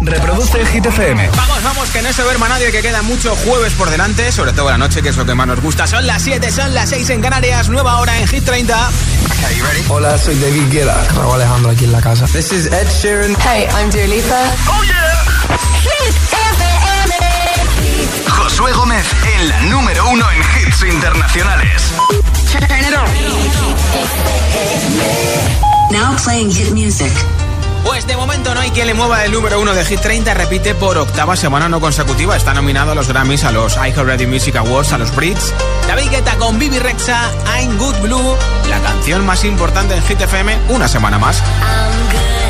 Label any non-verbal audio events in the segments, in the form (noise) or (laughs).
Reproduce el Hit FM. Vamos, vamos, que no se duerma nadie, que queda mucho jueves por delante, sobre todo la noche, que es lo que más nos gusta. Son las 7, son las 6 en Canarias, nueva hora en Hit 30. Hola, soy David Guetta. Raúl Alejandro aquí en la casa. This is Ed Sheeran. Hey, I'm Dua Lipa. ¡Oh, yeah! Hit FM. Josué Gómez en la número uno en hits internacionales. Turn it on. Now playing hit music. Pues de momento no hay quien le mueva el número uno de Hit 30, repite por octava semana no consecutiva. Está nominado a los Grammys, a los iHeartRadio Music Awards, a los Brits. David Guetta con Bibi Rexa, I'm Good Blue, la canción más importante en Hit FM, una semana más. I'm good,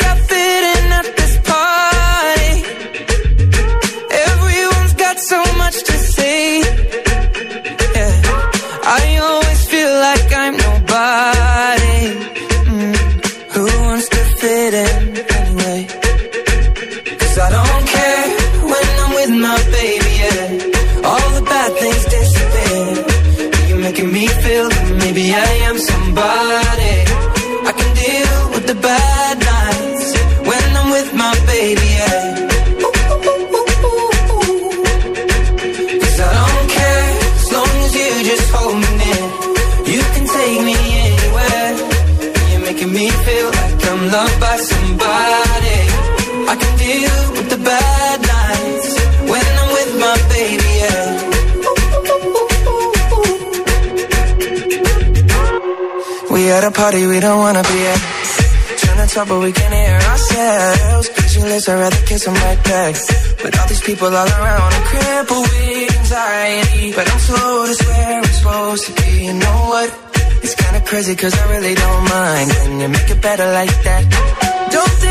party we don't wanna be at. Trying to talk, but we can't hear ourselves. Pictureless, I'd rather kiss a backpack. With all these people all around, I'm crippled with anxiety. But I'm slow to where I'm supposed to be. You know what? It's kinda crazy, cause I really don't mind. Can you make it better like that? Don't think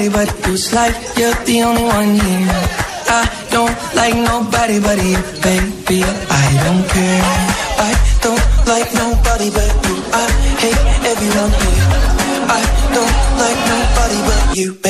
nobody but you. It's like you're the only one here. I don't like nobody but you, baby. I don't care. I don't like nobody but you. I hate everyone here. I don't like nobody but you, baby.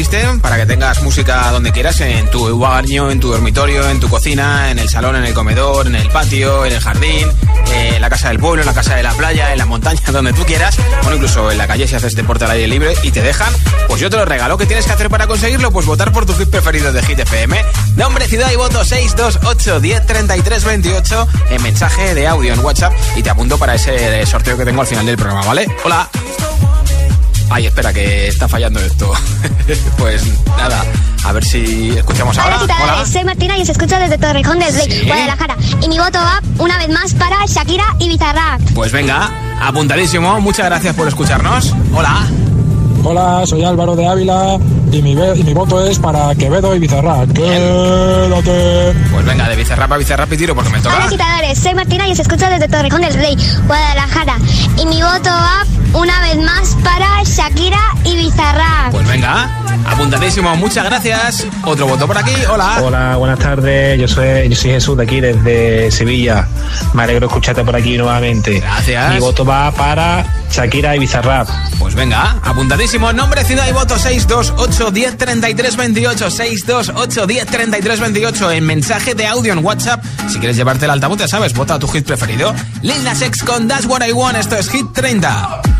Para que tengas música donde quieras, en tu baño, en tu dormitorio, en tu cocina, en el salón, en el comedor, en el patio, en el jardín, en la casa del pueblo, en la casa de la playa, en la montaña, (laughs) donde tú quieras, o incluso en la calle si haces deporte al aire libre y te dejan, pues yo te lo regalo. ¿Qué tienes que hacer para conseguirlo? Pues votar por tu hit preferido de Hit FM. Nombre, ciudad y voto 628 10 33 28 en mensaje de audio en WhatsApp y te apunto para ese sorteo que tengo al final del programa, ¿vale? Hola. Ay, espera, que está fallando esto. (laughs) pues nada, a ver si escuchamos ahora. Hola, agitadores. Soy Martina y os escucho desde Torrejón del Rey, Sí. Guadalajara. Y mi voto va una vez más para Shakira y Bizarrap. Pues venga, apuntadísimo. Muchas gracias por escucharnos. Hola. Hola, soy Álvaro de Ávila y mi, ve- y mi voto es para Quevedo y Bizarra. Quédate. Pues venga, de Bizarrap a Bizarrap y tiro porque me Hola, toca. agitadores. Soy Martina y os escucho desde Torrejón del Rey, Guadalajara. Y mi voto va una vez más para Shakira y Bizarrap. Pues venga, apuntadísimo. Muchas gracias. Otro voto por aquí. Hola. Hola, buenas tardes. Yo soy, yo soy Jesús de aquí desde Sevilla. Me alegro escucharte por aquí nuevamente. Gracias. Mi voto va para Shakira y Bizarrap. Pues venga, apuntadísimo. Nombre, ciudad y voto 628 10 33 28. 628 10 33 28. En mensaje de audio en WhatsApp. Si quieres llevarte el altavoz, ya sabes, vota tu hit preferido. Lil Nas X con That's What I Want. Esto es Hit 30.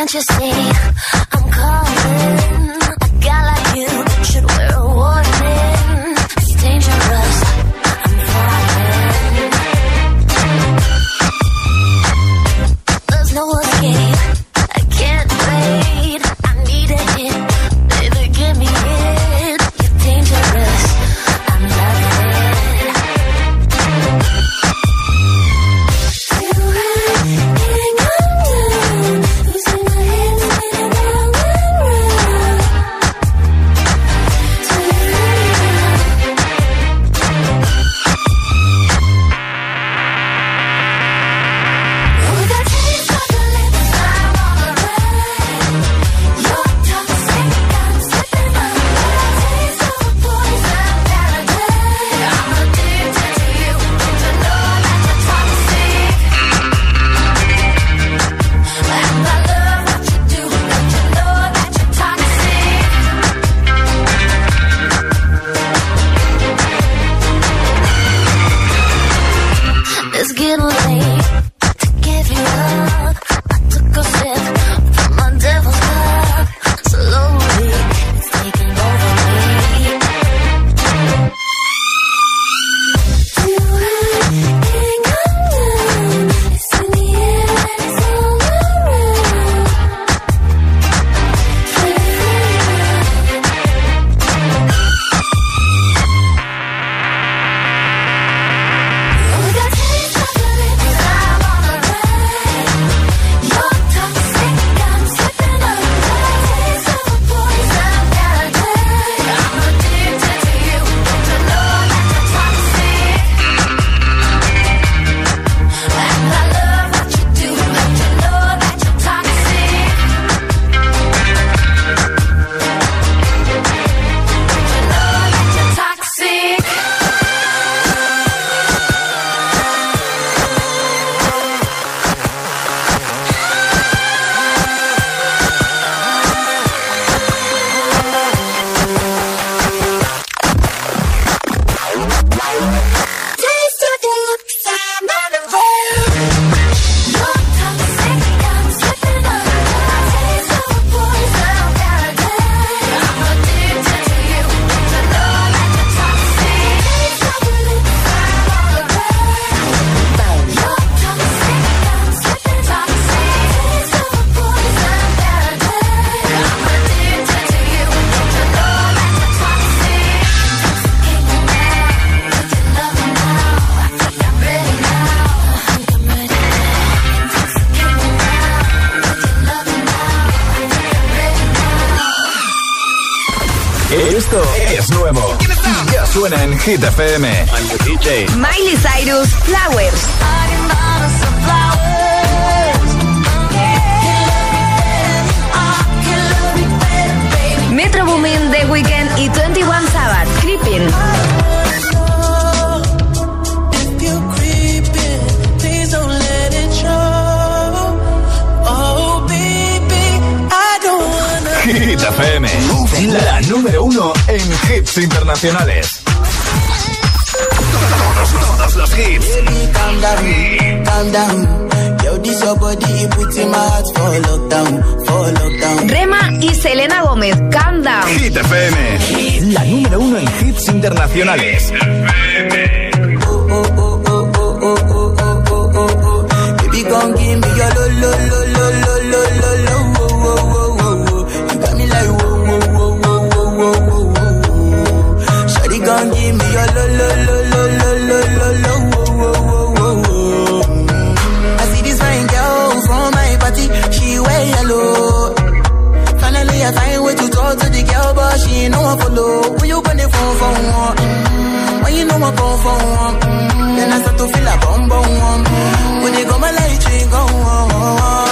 can't you see suena en Hit FM. Miley Cyrus, Flowers. Metro Boomin, The Weeknd y 21 Savage, Creeping. Hit FM, la número uno en hits internacionales. Los hits. calm down, calm down. Yo, this your body, it puts in my heart for lockdown, for lockdown. Rema y Selena Gómez, Calm Down. Hit FM, la número uno en hits internacionales. Oh, oh, oh, oh, oh, oh, oh, oh, oh, oh, oh. Baby, gon' give me your lo, lo, lo, lo, lo, lo, lo, give me your lo, lo, lo, lo, lo, lo, lo, lo, oh, oh, oh. Mm. I see this fine girl from my party, she wear yellow. Finally, I find way to talk to the girl, but she ain't no one follow. When you gonna phone for one? Mm. When you know I come for one? Mm. Then I start to feel a bum bum one. When they go my light, we go on.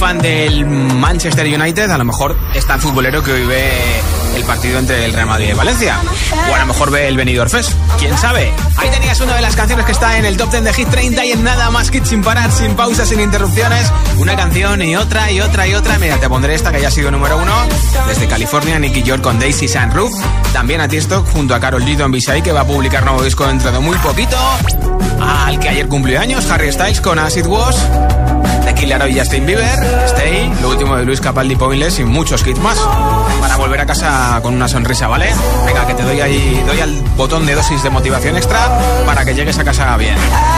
Fan del Manchester United, a lo mejor es tan futbolero que hoy ve el partido entre el Real Madrid y Valencia. O a lo mejor ve el Benidorm Fest, quién sabe. Ahí tenías una de las canciones que está en el top 10 de Hit 30 y en nada más hit sin parar, sin pausas, sin interrupciones. Una canción y otra y otra y otra. Mira, te pondré esta que ya ha sido número uno. Desde California, Nicky York con Daisy Sunroof. También a Tiesto junto a Carol G. Don Bishay, que va a publicar nuevo disco dentro de muy poquito. Al que ayer cumplió años, Harry Styles con Acid Was. De Killer y Justin Bieber, Stay, lo último de Luis Capaldi Pointless y muchos hits más. Para volver a casa con una sonrisa, ¿vale? Venga, que te doy ahí, doy al botón de dosis de motivación extra para que llegues a casa bien.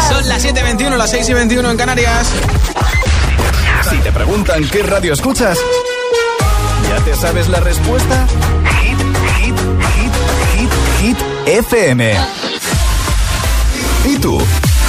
Son las 7.21, las 6 y 21 en Canarias. Si te preguntan qué radio escuchas, ¿ya te sabes la respuesta? Hit, hit, hit, hit, hit, FM. ¿Y tú?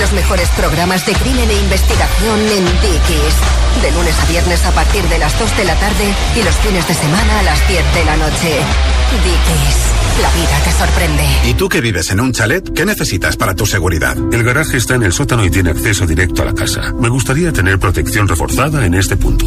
Los mejores programas de crimen e investigación en Dickies. De lunes a viernes a partir de las 2 de la tarde y los fines de semana a las 10 de la noche. Dickies, la vida que sorprende. ¿Y tú que vives en un chalet? ¿Qué necesitas para tu seguridad? El garaje está en el sótano y tiene acceso directo a la casa. Me gustaría tener protección reforzada en este punto.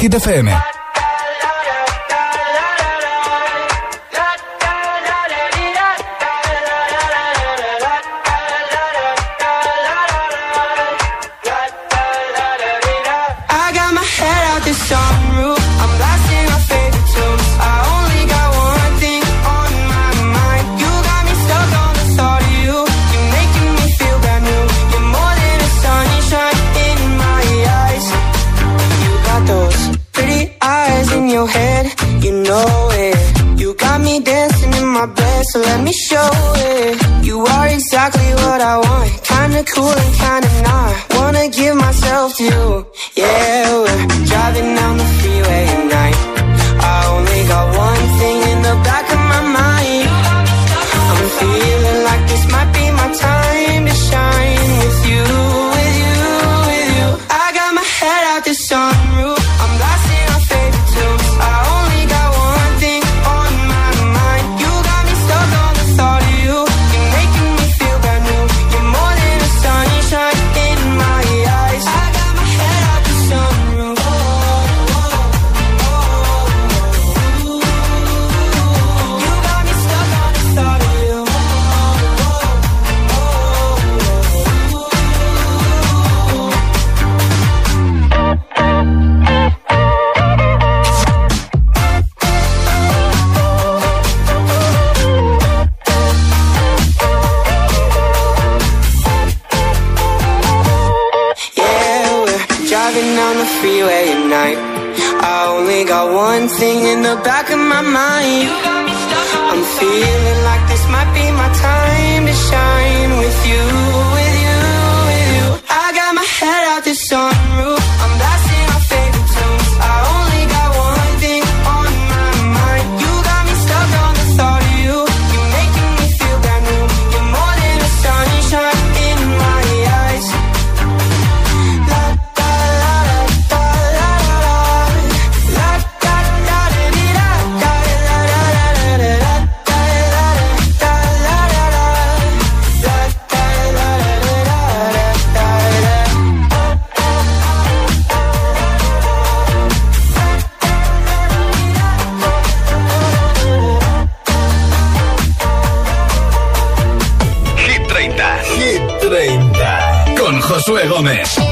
Hit FM. Cool Josué Gómez.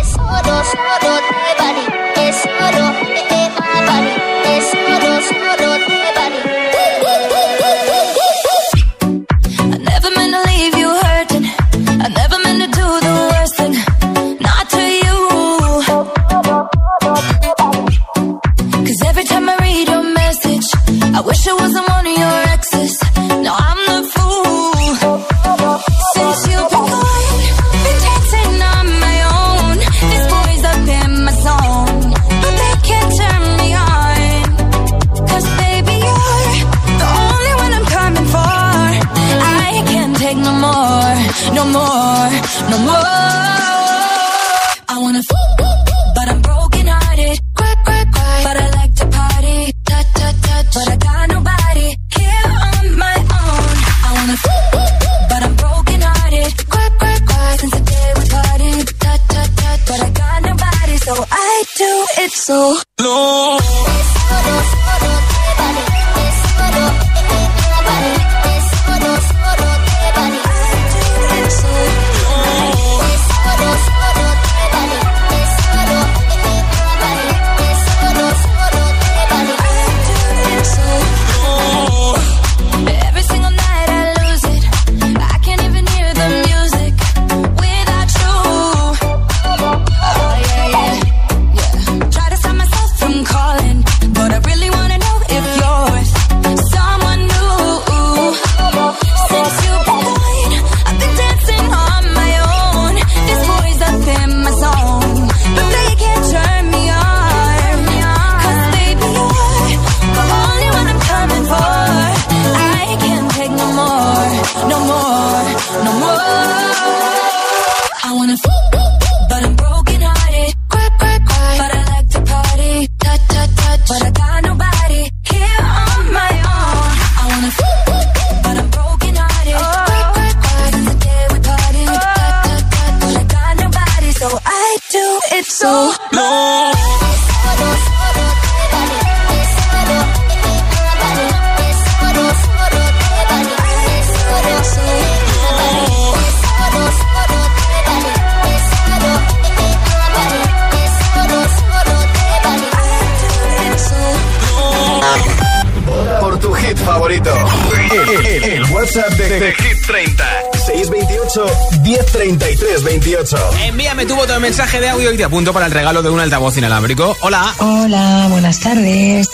Mensaje de audio y te apunto para el regalo de un altavoz inalámbrico. Hola. Hola, buenas tardes.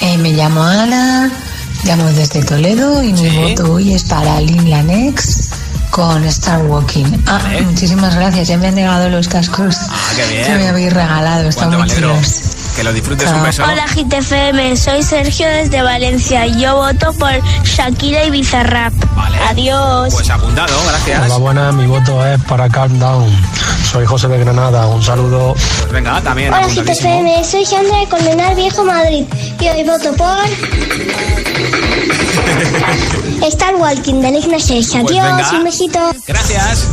Eh, me llamo Ana, llamo desde Toledo y mi voto hoy es para Lin Lanex con Star Walking. Ah, muchísimas gracias, ya me han llegado los cascos Ah, qué bien. que me habéis regalado, están muy chulos. Que lo disfrutes un beso. Hola GTFM, soy Sergio desde Valencia. Yo voto por Shakira y Bizarrap. Adiós. Pues apuntado, gracias. Hola, buenas, mi voto es para Calm Down. Soy José de Granada, un saludo. Pues venga, también Hola. GTFM, soy Sandra de Colmenar Viejo Madrid. Y hoy voto por (laughs) Star Walking de Nash. Pues Adiós, un besito. Gracias.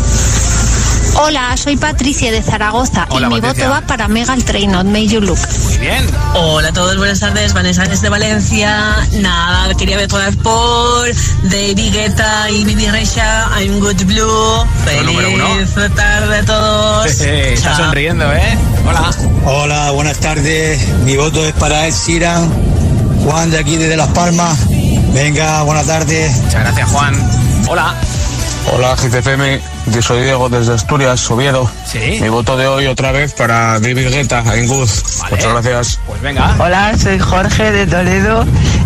Hola, soy Patricia de Zaragoza Hola, y mi Patricia. voto va para Megan Trainor, May You Look. Bien. Hola a todos, buenas tardes, Vanessa desde Valencia. Nada, quería votar por David Guetta y Bibi Recha, I'm Good Blue. Feliz tarde a todos. (laughs) Está Chao. sonriendo, ¿eh? Hola. Hola, buenas tardes. Mi voto es para Ed Sheeran. Juan de aquí desde Las Palmas. Venga, buenas tardes. Muchas gracias, Juan. Hola. Hola GTFM, yo soy Diego desde Asturias, Oviedo. Sí. Mi voto de hoy otra vez para David Guetta en Good. Muchas gracias. Pues venga. Hola, soy Jorge de Toledo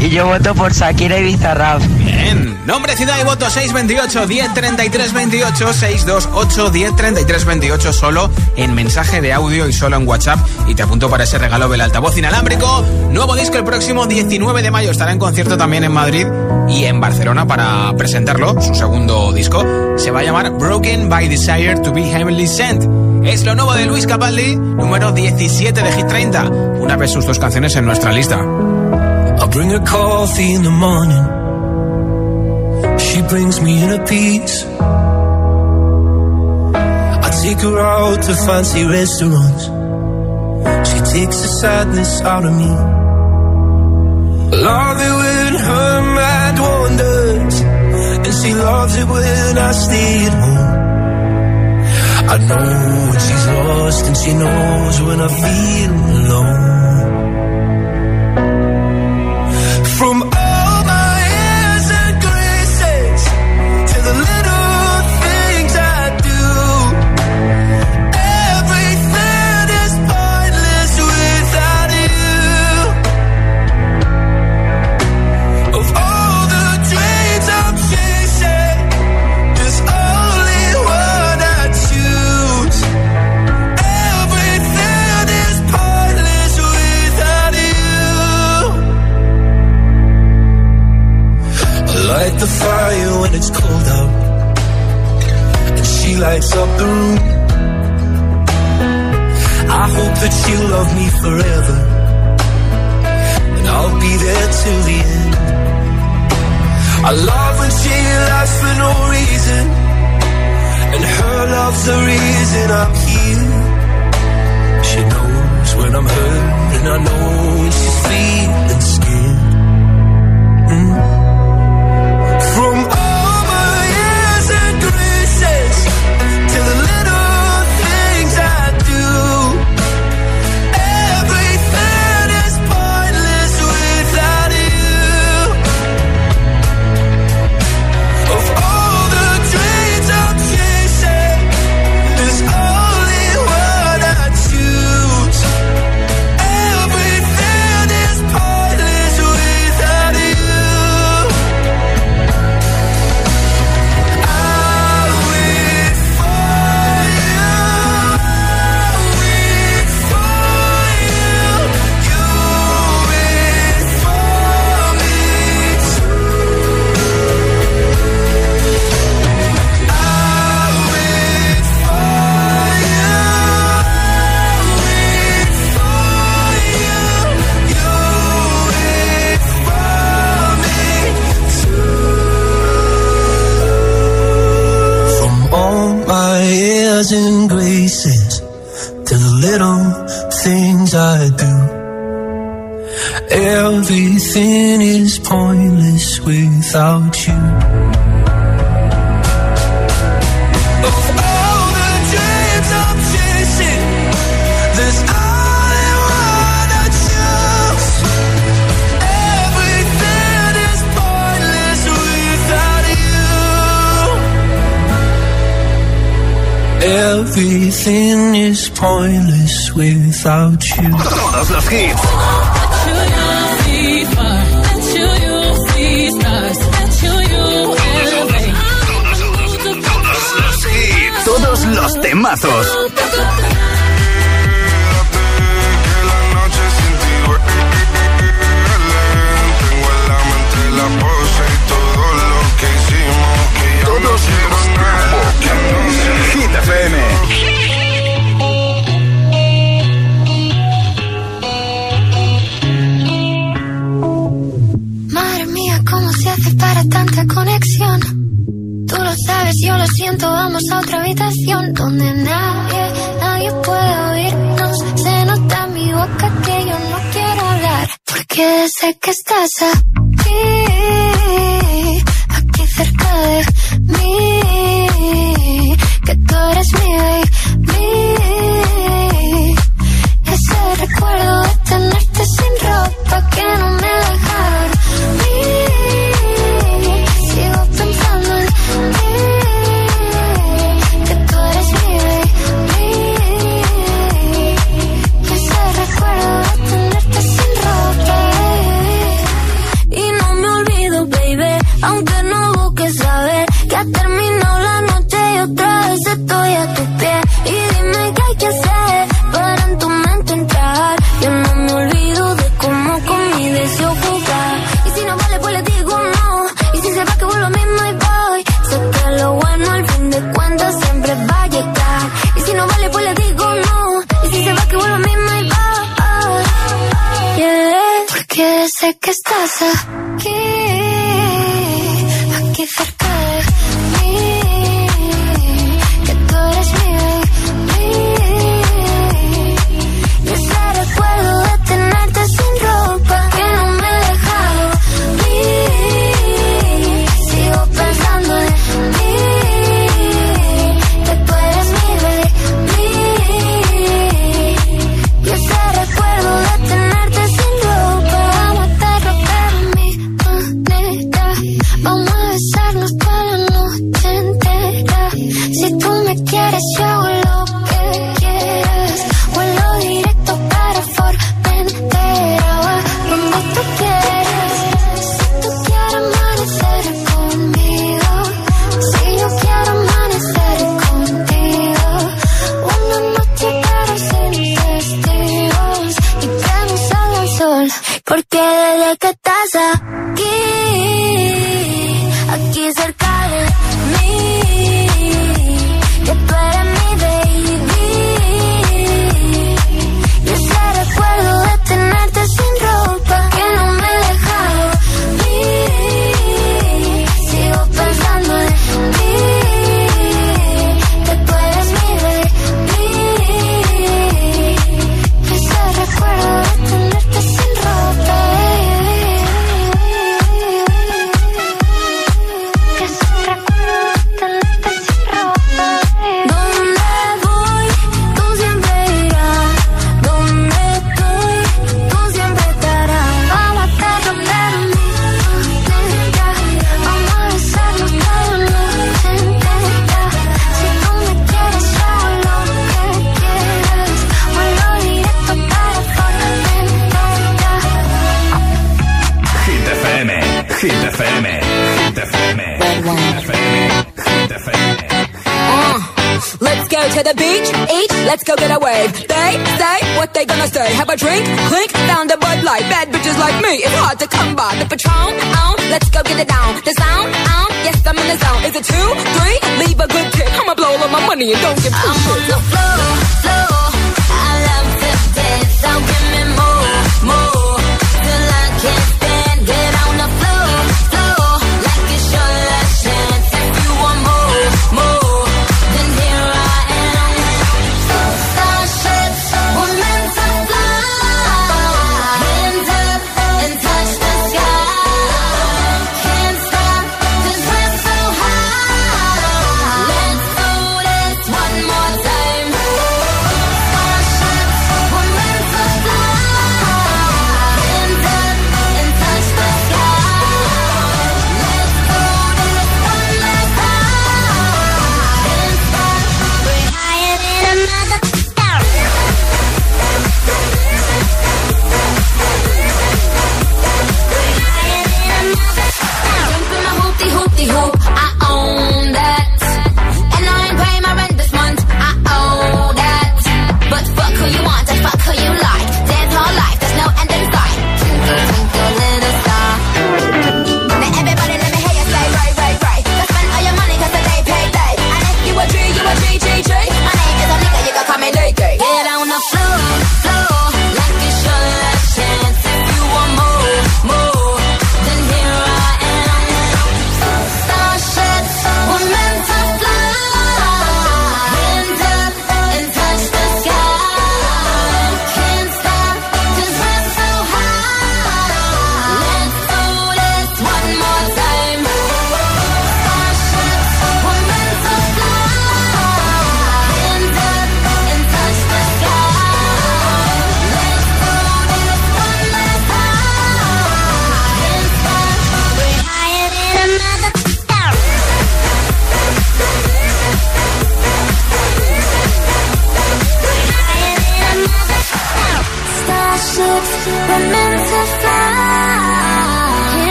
Y yo voto por Shakira y Bizarrap. Nombre, ciudad y voto 628 1033 28 628 1033 28 solo en mensaje de audio y solo en WhatsApp. Y te apunto para ese regalo del altavoz inalámbrico. Nuevo disco el próximo 19 de mayo. Estará en concierto también en Madrid y en Barcelona para presentarlo, su segundo disco. Se va a llamar Broken by Desire to be Heavenly Sent. Es lo nuevo de Luis Capaldi, número 17 de Hit 30. Una vez sus dos canciones en nuestra lista. I'll bring her coffee in the morning. Brings me in a piece. I take her out to fancy restaurants. She takes the sadness out of me. Love it when her mind wanders. And she loves it when I stay at home. I know when she's lost and she knows when I feel alone. Everything is pointless without you. Of all the dreams I'm chasing, there's Todos los. Todos los temazos. Siento, vamos a otra habitación donde nadie, nadie puede oírnos. Se nota en mi boca que yo no quiero hablar, porque sé que estás aquí, y dime qué hay que hacer para en tu mente entrar. Yo no me olvido de cómo con mi deseo jugar. Y si no vale, pues le digo no. Y si se va, que vuelvo mismo y voy. Sé que lo bueno al fin de cuentas siempre va a llegar. Y si no vale, pues le digo no. Y si se va, que vuelvo mismo y voy. Yeah. Porque sé que estás. A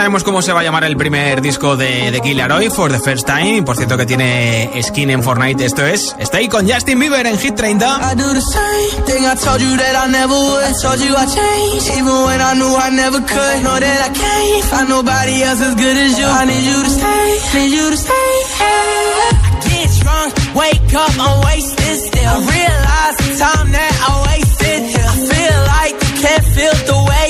sabemos cómo se va a llamar el primer disco de, de Killer Hoy, For the First Time. Por cierto que tiene skin en Fortnite. Esto es Stay con Justin Bieber en Hit 30. I do the same thing I told you that I never would. I told you I changed, even when I knew I never could. Know that I can't find nobody else as good as you. I need you to stay, need you to stay. I get drunk, wake up. I realize I feel like can't feel the way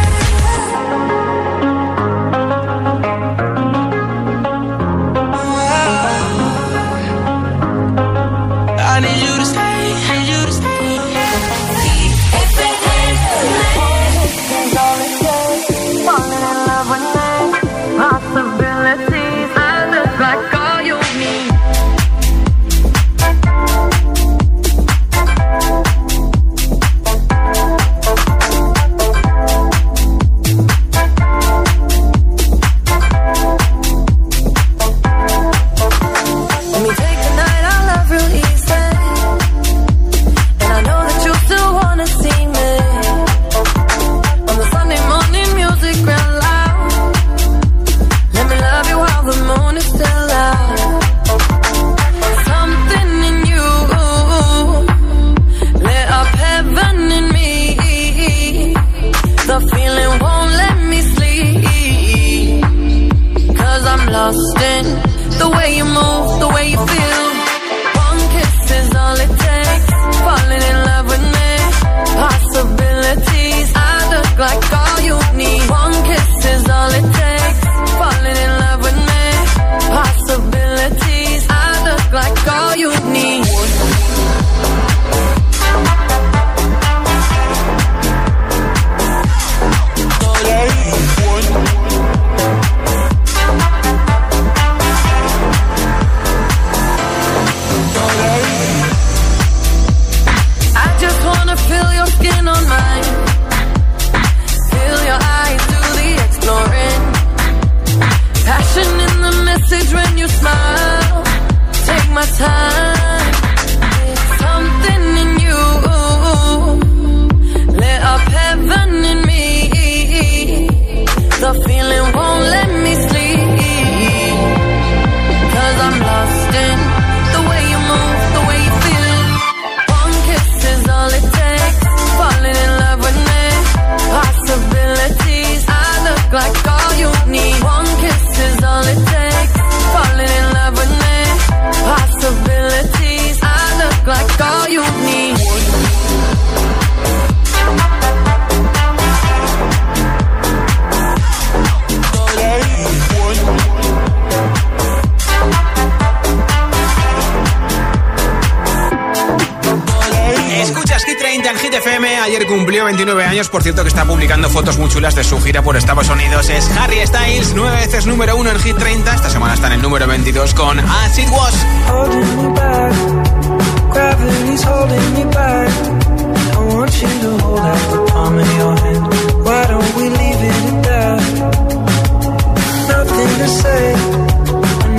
por cierto, que está publicando fotos muy chulas de su gira por Estados Unidos. Es Harry Styles, nueve veces número uno en Hit 30. Esta semana está en el número 22 con As It Was.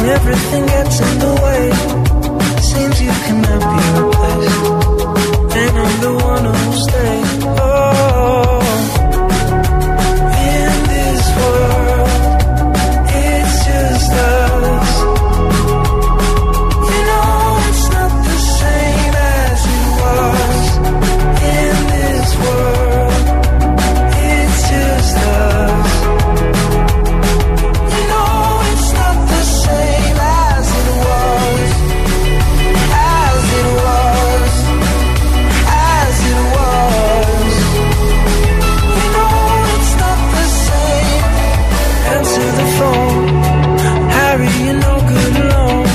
Everything gets in the way. Seems you cannot be replaced. answer the phone. Harry, you're no good alone.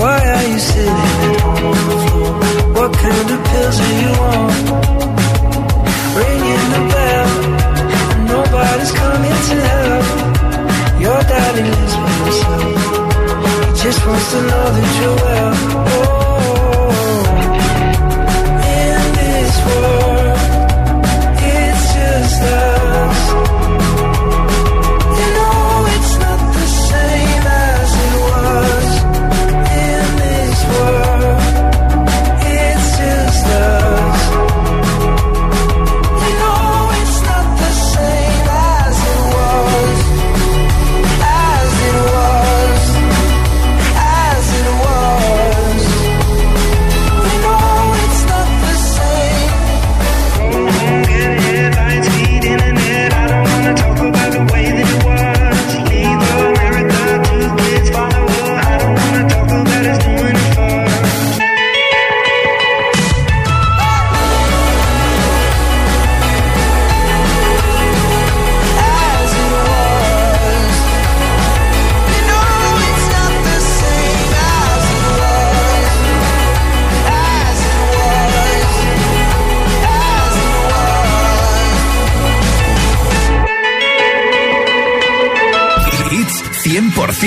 Why are you sitting on the floor? What kind of pills are you on? Ringing the bell, and nobody's coming to help. Your daddy lives by himself. He just wants to know that you're well.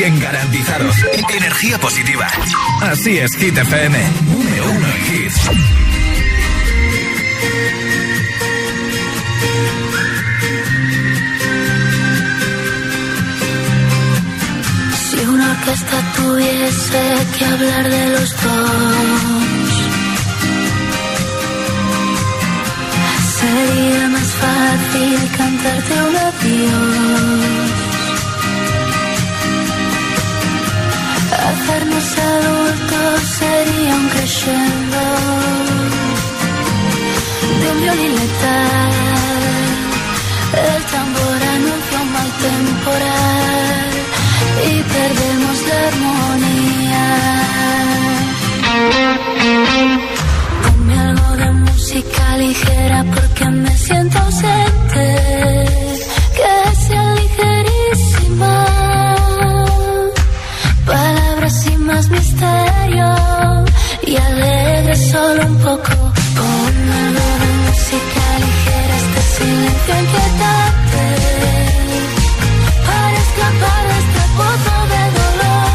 100% garantizados. Energía positiva. Así es, Hit FM. Número uno en hits. Si una orquesta tuviese que hablar de los dos, sería más fácil cantarte un adiós. Hacernos adultos sería un de un violín letal. El tambor anuncia un mal temporal y perdemos la armonía. Ponme algo de música ligera porque me siento solo un poco. Ponme algo de música ligera, este silencio inquietante. Para escapar de este pozo de dolor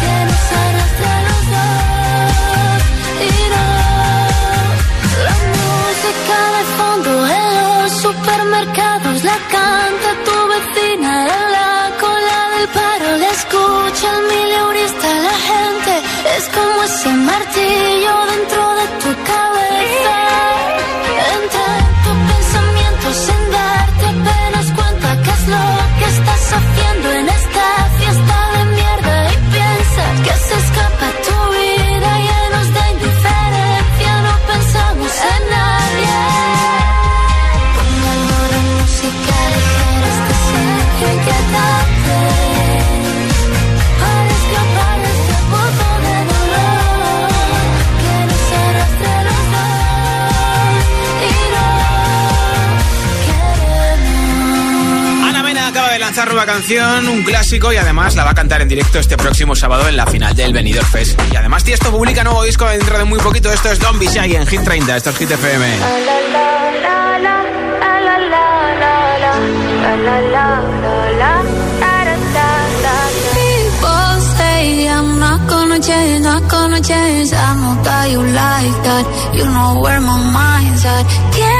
que nos arrastra a los dos. Y no, la música de fondo en los supermercados la canta tu vecina en la cola del paro. La escucha el mileurista, la gente es como ese martillo lanzar nueva canción, un clásico, y además la va a cantar en directo este próximo sábado en la final del Benidorm Fest. Y además Tiesto publica nuevo disco dentro de muy poquito. Esto es Don't Be Shy en Hit 30. Esto es Hit FM. Change, not gonna change. I know that you like that. You know where my mind's at.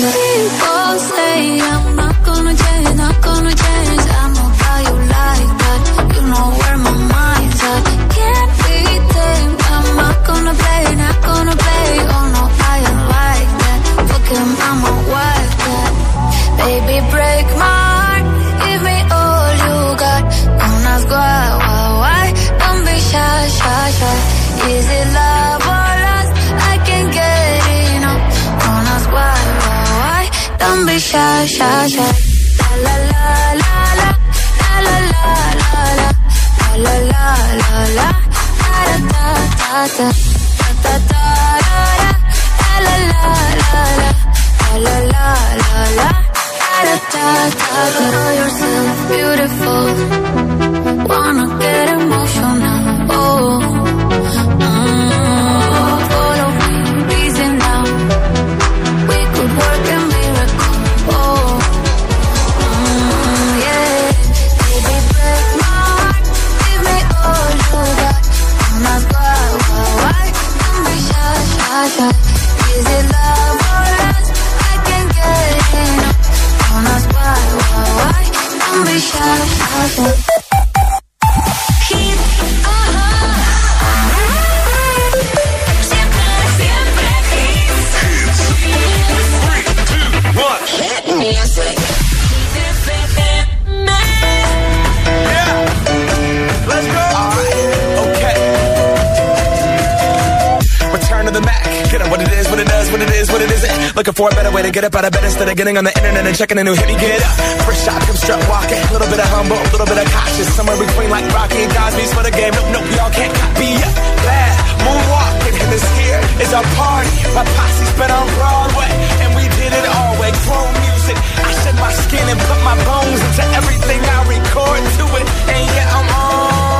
People say I'm not gonna change, not gonna change. I Sha sha sha, La la la la la, la la la la, la la la la, la la la la la la, la la la la, la da yourself beautiful. to get up out of bed instead of getting on the internet and checking a new hit. Me get up, first shot, come strut walking. A little bit of humble, a little bit of cautious. Somewhere between like Rocky and Cosby's for the game. Nope, nope, y'all can't copy up. bad moonwalking. And this here is our party. My posse's been on Broadway, and we did it all way. Grown music. I shed my skin and put my bones into everything I record to it. And yeah, I'm on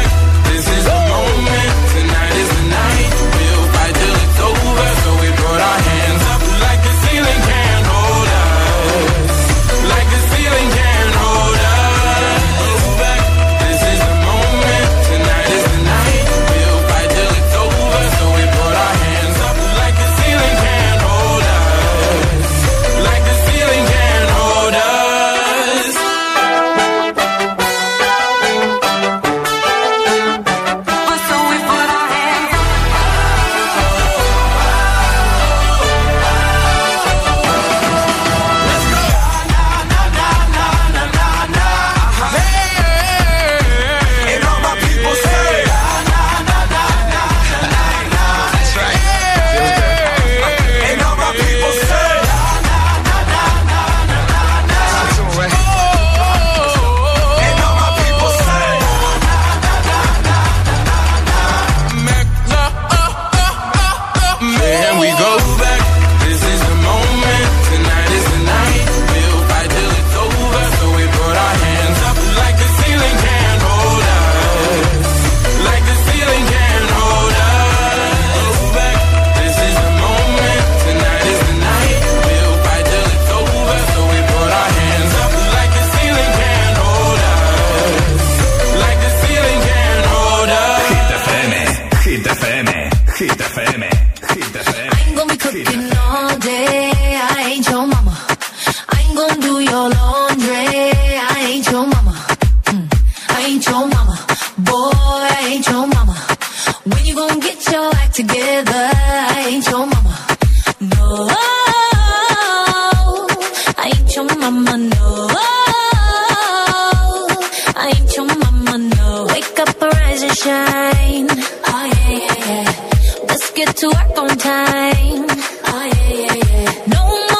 No